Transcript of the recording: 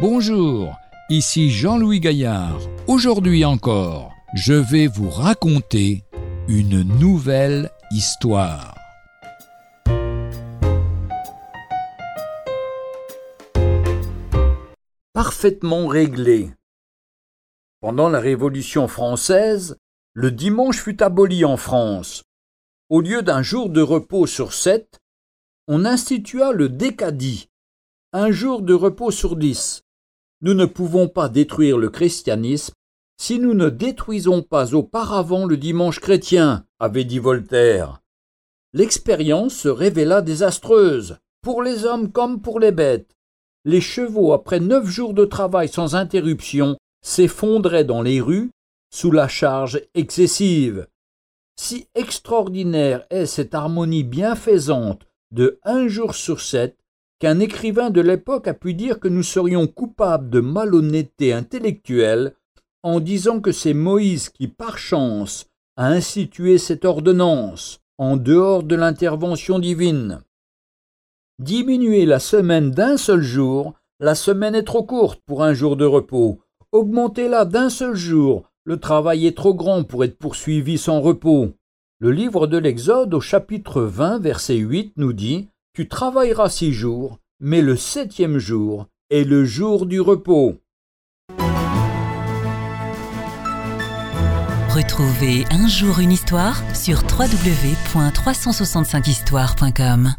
Bonjour, ici Jean-Louis Gaillard. Aujourd'hui encore, je vais vous raconter une nouvelle histoire. Parfaitement réglé. Pendant la Révolution française, le dimanche fut aboli en France. Au lieu d'un jour de repos sur sept, on institua le décadie, un jour de repos sur dix. Nous ne pouvons pas détruire le christianisme si nous ne détruisons pas auparavant le dimanche chrétien, avait dit Voltaire. L'expérience se révéla désastreuse, pour les hommes comme pour les bêtes. Les chevaux, après neuf jours de travail sans interruption, s'effondraient dans les rues sous la charge excessive. Si extraordinaire est cette harmonie bienfaisante de un jour sur sept, qu'un écrivain de l'époque a pu dire que nous serions coupables de malhonnêteté intellectuelle en disant que c'est Moïse qui, par chance, a institué cette ordonnance, en dehors de l'intervention divine. Diminuer la semaine d'un seul jour, la semaine est trop courte pour un jour de repos. Augmentez-la d'un seul jour, le travail est trop grand pour être poursuivi sans repos. Le livre de l'Exode au chapitre 20 verset 8 nous dit tu travailleras six jours, mais le septième jour est le jour du repos. Retrouvez un jour une histoire sur www.365histoire.com.